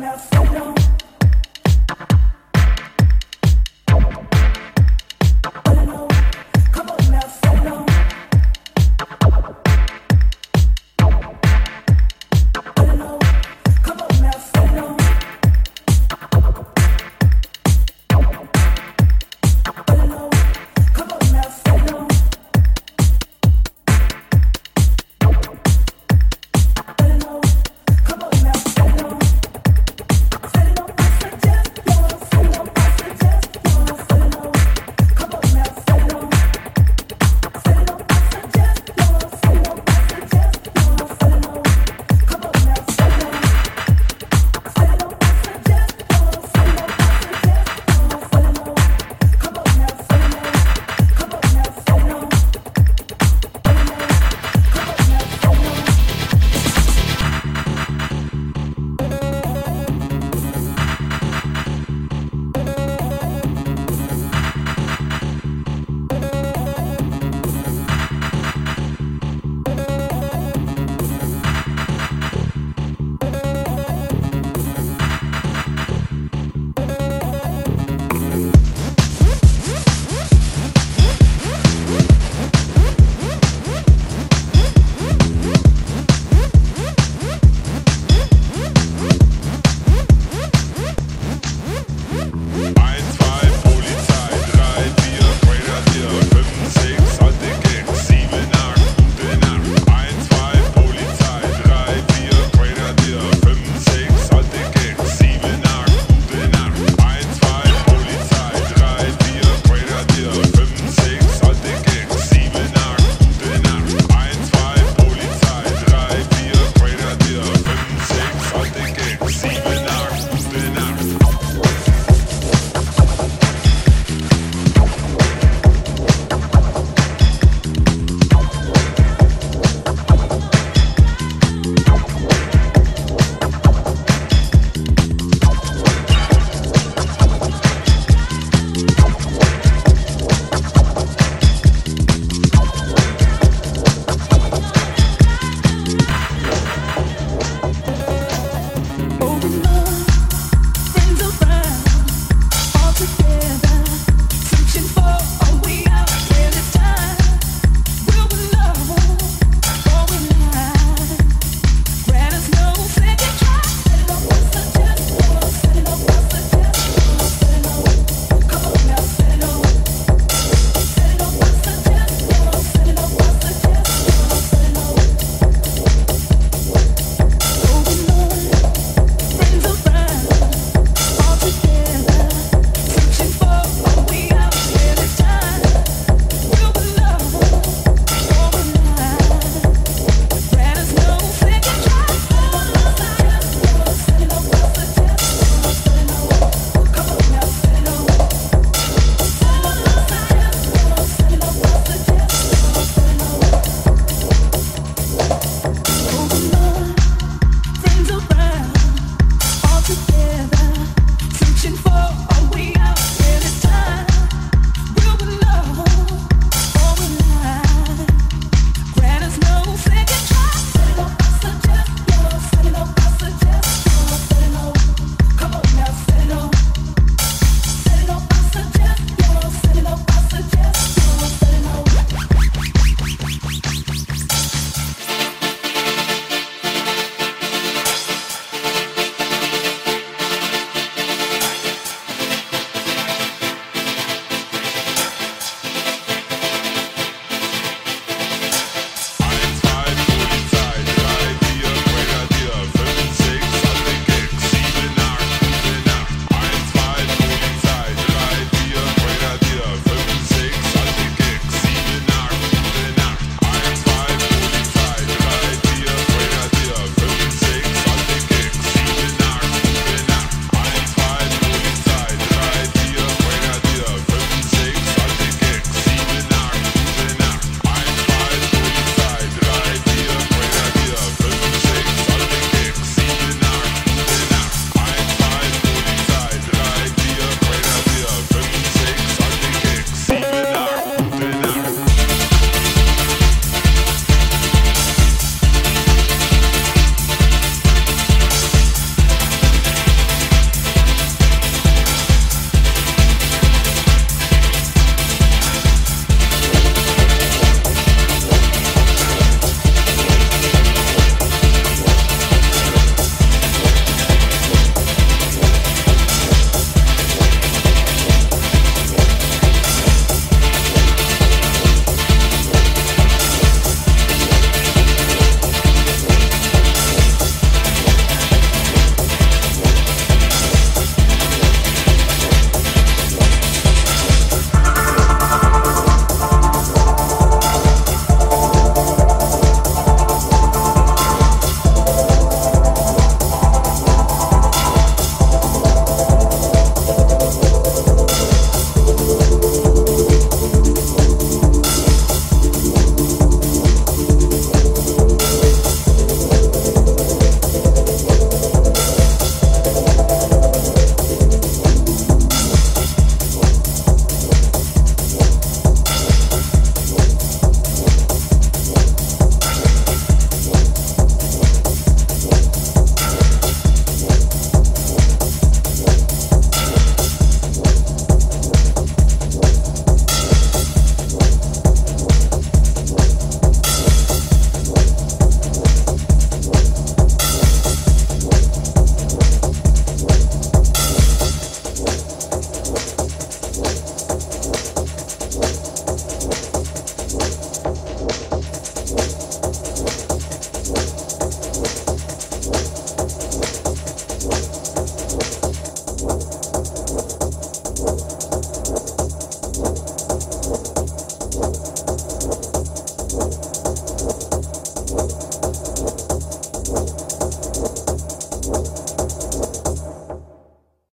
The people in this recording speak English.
now, so long.